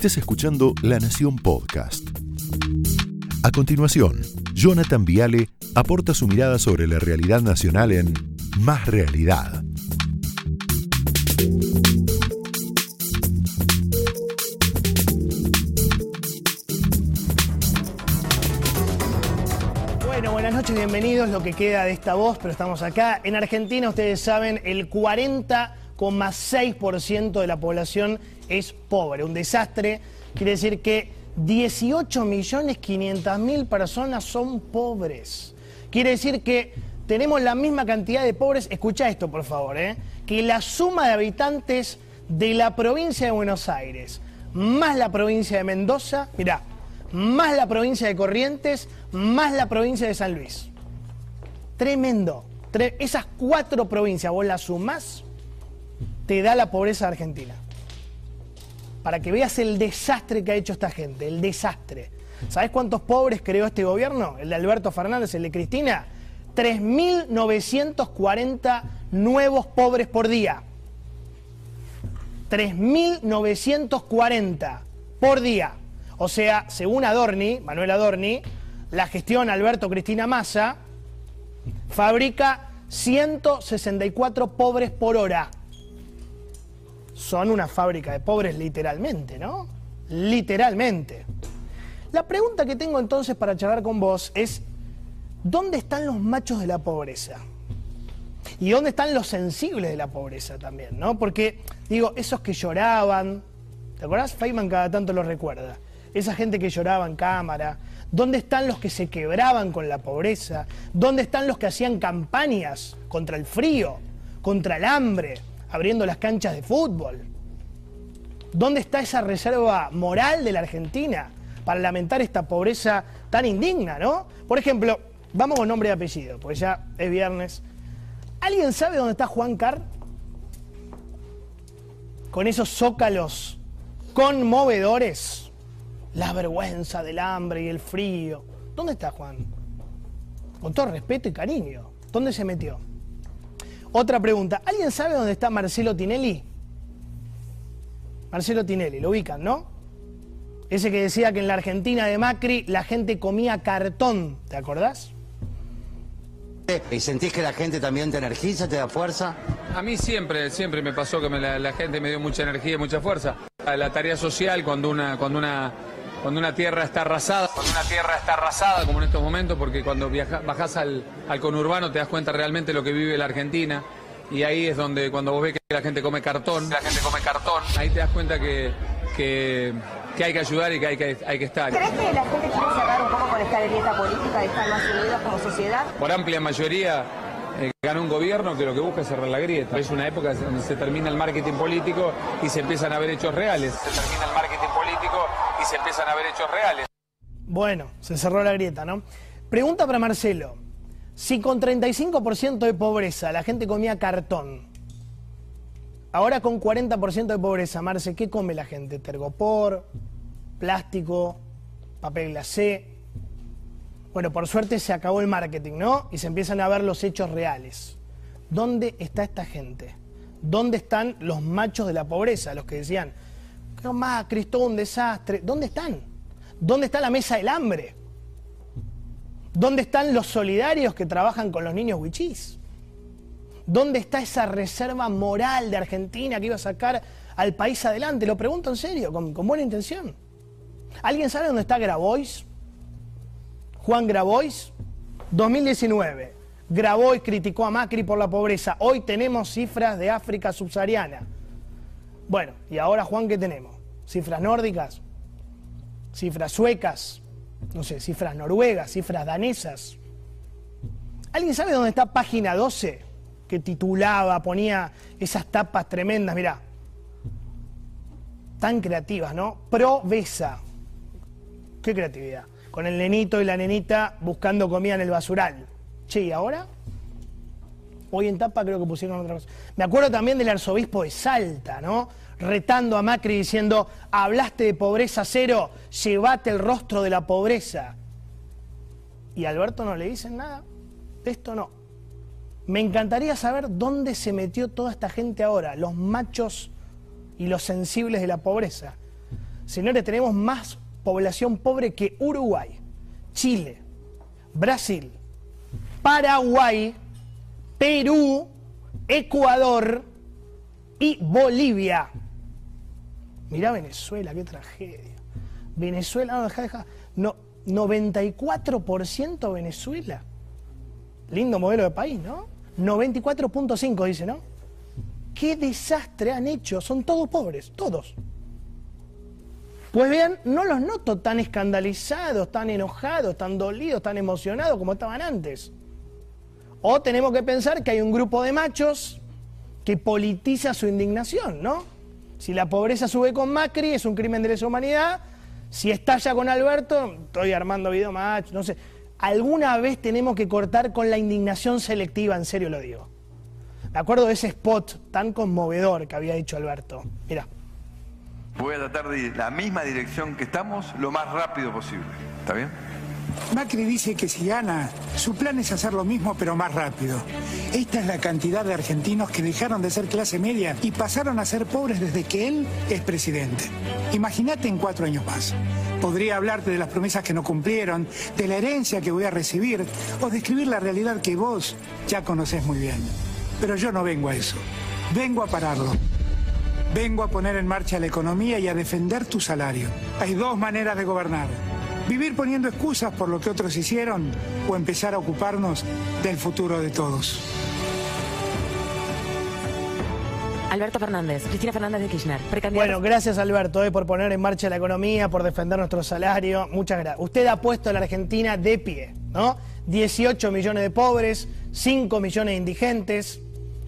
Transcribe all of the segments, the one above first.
Estés escuchando La Nación Podcast. A continuación, Jonathan Viale aporta su mirada sobre la realidad nacional en Más Realidad. Bueno, buenas noches, bienvenidos. Lo que queda de esta voz, pero estamos acá. En Argentina, ustedes saben, el 40,6% de la población es pobre. Un desastre. Quiere decir que 18.500.000 personas son pobres. Quiere decir que tenemos la misma cantidad de pobres, escucha esto por favor, ¿eh? que la suma de habitantes de la provincia de Buenos Aires, más la provincia de Mendoza, mirá, más la provincia de Corrientes, más la provincia de San Luis. Tremendo. Tre- esas cuatro provincias, vos las sumás, te da la pobreza Argentina para que veas el desastre que ha hecho esta gente, el desastre. ¿Sabes cuántos pobres creó este gobierno? El de Alberto Fernández, el de Cristina. 3.940 nuevos pobres por día. 3.940 por día. O sea, según Adorni, Manuel Adorni, la gestión Alberto Cristina Massa fabrica 164 pobres por hora son una fábrica de pobres literalmente, ¿no? Literalmente. La pregunta que tengo entonces para charlar con vos es, ¿dónde están los machos de la pobreza? ¿Y dónde están los sensibles de la pobreza también, no? Porque, digo, esos que lloraban, ¿te acordás? Feynman cada tanto lo recuerda. Esa gente que lloraba en cámara. ¿Dónde están los que se quebraban con la pobreza? ¿Dónde están los que hacían campañas contra el frío, contra el hambre, abriendo las canchas de fútbol? ¿Dónde está esa reserva moral de la Argentina para lamentar esta pobreza tan indigna, no? Por ejemplo, vamos con nombre y apellido, porque ya es viernes. ¿Alguien sabe dónde está Juan Carr? Con esos zócalos conmovedores. La vergüenza del hambre y el frío. ¿Dónde está Juan? Con todo respeto y cariño. ¿Dónde se metió? Otra pregunta. ¿Alguien sabe dónde está Marcelo Tinelli? Marcelo Tinelli, lo ubican, ¿no? Ese que decía que en la Argentina de Macri la gente comía cartón, ¿te acordás? ¿Y sentís que la gente también te energiza, te da fuerza? A mí siempre, siempre me pasó que me la, la gente me dio mucha energía y mucha fuerza. La tarea social cuando una, cuando una, cuando una tierra está arrasada, cuando una tierra está arrasada como en estos momentos, porque cuando viaja, bajás al, al conurbano te das cuenta realmente lo que vive la Argentina. Y ahí es donde cuando vos ves que la gente come cartón, la gente come cartón, ahí te das cuenta que, que, que hay que ayudar y que hay que, hay que estar. ¿Crees que la gente quiere cerrar un poco con esta grieta política de estar más unidos como sociedad? Por amplia mayoría eh, gana un gobierno que lo que busca es cerrar la grieta. Es una época donde se termina el marketing político y se empiezan a ver hechos reales. Se termina el marketing político y se empiezan a ver hechos reales. Bueno, se cerró la grieta, ¿no? Pregunta para Marcelo. Si con 35% de pobreza la gente comía cartón, ahora con 40% de pobreza, Marce, ¿qué come la gente? Tergopor, plástico, papel glacé. Bueno, por suerte se acabó el marketing, ¿no? Y se empiezan a ver los hechos reales. ¿Dónde está esta gente? ¿Dónde están los machos de la pobreza? Los que decían, que Macri, todo un desastre. ¿Dónde están? ¿Dónde está la mesa del hambre? ¿Dónde están los solidarios que trabajan con los niños huichís? ¿Dónde está esa reserva moral de Argentina que iba a sacar al país adelante? Lo pregunto en serio, con, con buena intención. ¿Alguien sabe dónde está Grabois? Juan Grabois, 2019. Grabois criticó a Macri por la pobreza. Hoy tenemos cifras de África subsahariana. Bueno, y ahora Juan, ¿qué tenemos? ¿Cifras nórdicas? ¿Cifras suecas? No sé, cifras noruegas, cifras danesas. ¿Alguien sabe dónde está página 12? Que titulaba, ponía esas tapas tremendas, mirá. Tan creativas, ¿no? Provesa. Qué creatividad. Con el nenito y la nenita buscando comida en el basural. Che, ¿y ahora? Hoy en tapa creo que pusieron otra cosa. Me acuerdo también del arzobispo de Salta, ¿no? Retando a Macri diciendo, hablaste de pobreza cero, llévate el rostro de la pobreza. Y a Alberto no le dicen nada. De esto no. Me encantaría saber dónde se metió toda esta gente ahora, los machos y los sensibles de la pobreza. Señores, tenemos más población pobre que Uruguay, Chile, Brasil, Paraguay, Perú, Ecuador y Bolivia. Mirá Venezuela, qué tragedia. Venezuela, no, deja, deja. No, 94% Venezuela. Lindo modelo de país, ¿no? 94.5 dice, ¿no? ¿Qué desastre han hecho? Son todos pobres, todos. Pues vean, no los noto tan escandalizados, tan enojados, tan dolidos, tan emocionados como estaban antes. O tenemos que pensar que hay un grupo de machos que politiza su indignación, ¿no? Si la pobreza sube con Macri es un crimen de lesa humanidad, si estalla con Alberto, estoy armando video macho, no sé. Alguna vez tenemos que cortar con la indignación selectiva, en serio lo digo. Me acuerdo de ese spot tan conmovedor que había dicho Alberto. Mira. Voy a tratar de ir la misma dirección que estamos lo más rápido posible. ¿Está bien? Macri dice que si gana, su plan es hacer lo mismo pero más rápido. Esta es la cantidad de argentinos que dejaron de ser clase media y pasaron a ser pobres desde que él es presidente. Imagínate en cuatro años más. Podría hablarte de las promesas que no cumplieron, de la herencia que voy a recibir o describir la realidad que vos ya conocés muy bien. Pero yo no vengo a eso. Vengo a pararlo. Vengo a poner en marcha la economía y a defender tu salario. Hay dos maneras de gobernar Vivir poniendo excusas por lo que otros hicieron o empezar a ocuparnos del futuro de todos. Alberto Fernández, Cristina Fernández de Kirchner, Bueno, gracias Alberto eh, por poner en marcha la economía, por defender nuestro salario. Muchas gracias. Usted ha puesto a la Argentina de pie, ¿no? 18 millones de pobres, 5 millones de indigentes.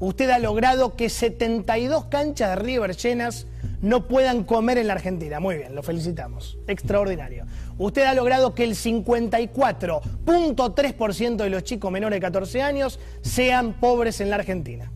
Usted ha logrado que 72 canchas de River llenas no puedan comer en la Argentina. Muy bien, lo felicitamos. Extraordinario. Usted ha logrado que el 54.3% de los chicos menores de 14 años sean pobres en la Argentina.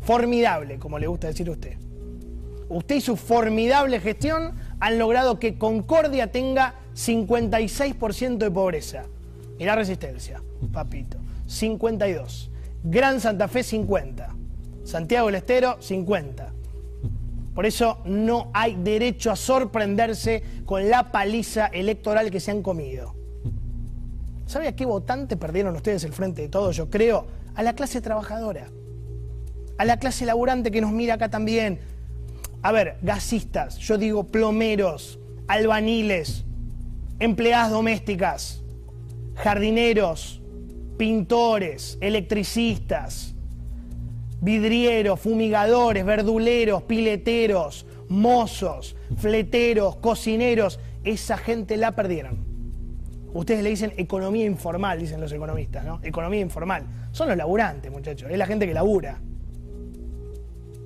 Formidable, como le gusta decir a usted. Usted y su formidable gestión han logrado que Concordia tenga 56% de pobreza. Mirá resistencia, papito. 52. Gran Santa Fe 50. Santiago del Estero 50. Por eso no hay derecho a sorprenderse con la paliza electoral que se han comido. ¿Sabe a qué votante perdieron ustedes el frente de todo? Yo creo a la clase trabajadora, a la clase laburante que nos mira acá también. A ver, gasistas, yo digo plomeros, albaniles, empleadas domésticas, jardineros, pintores, electricistas, vidrieros, fumigadores, verduleros, pileteros, mozos, fleteros, cocineros, esa gente la perdieron. Ustedes le dicen economía informal, dicen los economistas, ¿no? Economía informal. Son los laburantes, muchachos, es la gente que labura.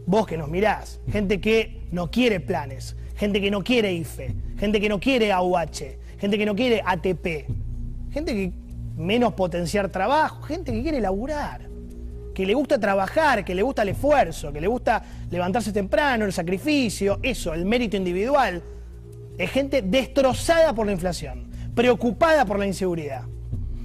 Vos que nos mirás, gente que no quiere planes, gente que no quiere IFE, gente que no quiere AUH, gente que no quiere ATP, gente que menos potenciar trabajo, gente que quiere laburar que le gusta trabajar, que le gusta el esfuerzo, que le gusta levantarse temprano, el sacrificio, eso, el mérito individual. Es gente destrozada por la inflación, preocupada por la inseguridad.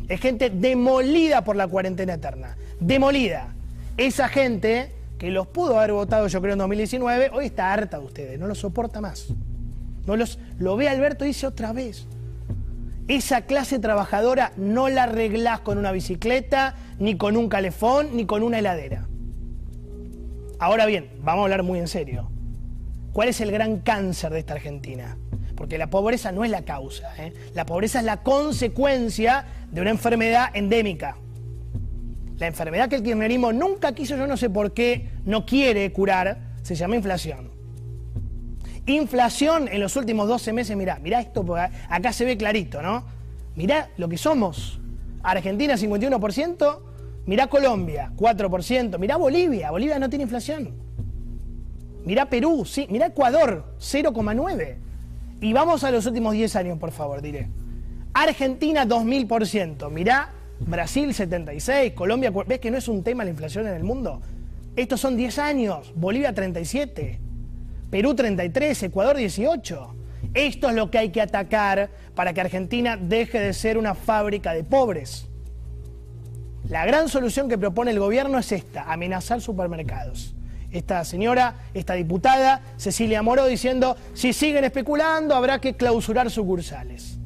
Es gente demolida por la cuarentena eterna. Demolida. Esa gente que los pudo haber votado yo creo en 2019, hoy está harta de ustedes, no los soporta más. No los, lo ve Alberto y dice otra vez. Esa clase trabajadora no la arreglás con una bicicleta, ni con un calefón, ni con una heladera. Ahora bien, vamos a hablar muy en serio. ¿Cuál es el gran cáncer de esta Argentina? Porque la pobreza no es la causa, ¿eh? la pobreza es la consecuencia de una enfermedad endémica. La enfermedad que el kirchnerismo nunca quiso, yo no sé por qué, no quiere curar, se llama inflación. Inflación en los últimos 12 meses, mirá, mirá esto, acá se ve clarito, ¿no? Mirá lo que somos. Argentina 51%, mirá Colombia 4%, mirá Bolivia, Bolivia no tiene inflación. Mirá Perú, sí, mirá Ecuador 0,9. Y vamos a los últimos 10 años, por favor, diré. Argentina 2000%, mirá Brasil 76, Colombia, ¿ves que no es un tema la inflación en el mundo? Estos son 10 años, Bolivia 37. Perú 33, Ecuador 18. Esto es lo que hay que atacar para que Argentina deje de ser una fábrica de pobres. La gran solución que propone el gobierno es esta, amenazar supermercados. esta señora, esta diputada, Cecilia Moró, diciendo, si siguen especulando habrá que clausurar sucursales.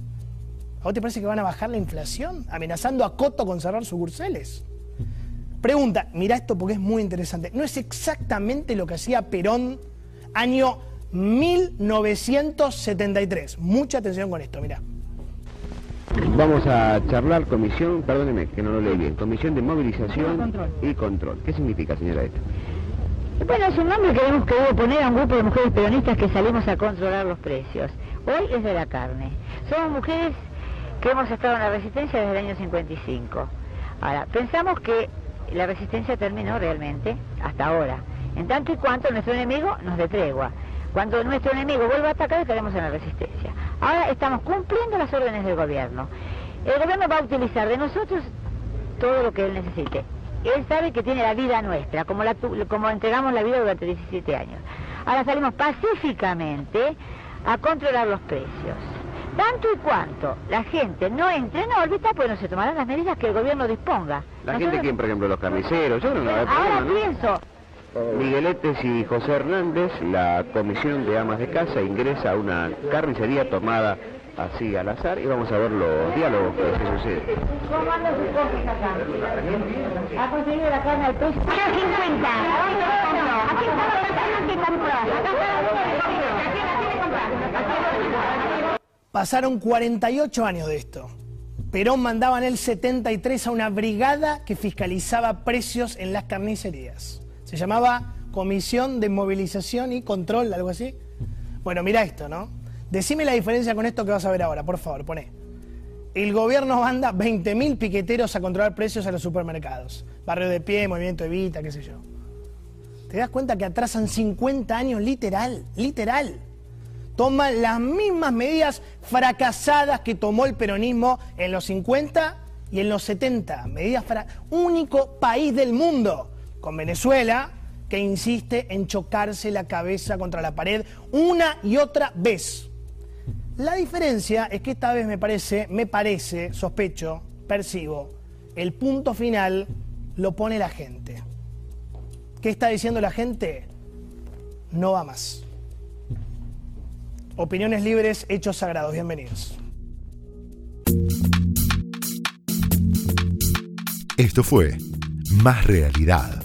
¿A vos te parece que van a bajar la inflación? Amenazando a Coto con cerrar sucursales. Pregunta, mira esto porque es muy interesante. ¿No es exactamente lo que hacía Perón año 1973? Mucha atención con esto, mira. Vamos a charlar comisión, perdóneme que no lo leí bien, comisión de movilización y control. ¿Qué significa, señora, esto? Bueno, es un nombre que hemos querido poner a un grupo de mujeres peronistas que salimos a controlar los precios. Hoy es de la carne. Somos mujeres que hemos estado en la resistencia desde el año 55. Ahora, pensamos que la resistencia terminó realmente hasta ahora, en tanto y cuanto nuestro enemigo nos dé tregua. Cuando nuestro enemigo vuelva a atacar estaremos en la resistencia. Ahora estamos cumpliendo las órdenes del gobierno. El gobierno va a utilizar de nosotros todo lo que él necesite. Él sabe que tiene la vida nuestra, como, la, como entregamos la vida durante 17 años. Ahora salimos pacíficamente a controlar los precios. Tanto y cuanto la gente no entre en órbita, pues no se tomarán las medidas que el gobierno disponga. La gente, ¿quién, por ejemplo, los carniceros? Yo no Ahora pienso, Migueletes y José Hernández, la comisión de amas de casa ingresa a una carnicería tomada así al azar y vamos a ver los diálogos que se suceden. ¿Cómo anda su cofre acá? ¿Ha conseguido la carne al precio? 50. Aquí está la carne que compró. Pasaron 48 años de esto. Perón mandaba en el 73 a una brigada que fiscalizaba precios en las carnicerías. Se llamaba Comisión de Movilización y Control, algo así. Bueno, mira esto, ¿no? Decime la diferencia con esto que vas a ver ahora, por favor, poné. El gobierno manda 20.000 piqueteros a controlar precios a los supermercados. Barrio de pie, movimiento Evita, qué sé yo. ¿Te das cuenta que atrasan 50 años literal? Literal. Toman las mismas medidas fracasadas que tomó el peronismo en los 50 y en los 70. Medidas para único país del mundo con Venezuela, que insiste en chocarse la cabeza contra la pared una y otra vez. La diferencia es que esta vez me parece, me parece, sospecho, percibo, el punto final lo pone la gente. ¿Qué está diciendo la gente? No va más. Opiniones libres, hechos sagrados. Bienvenidos. Esto fue Más Realidad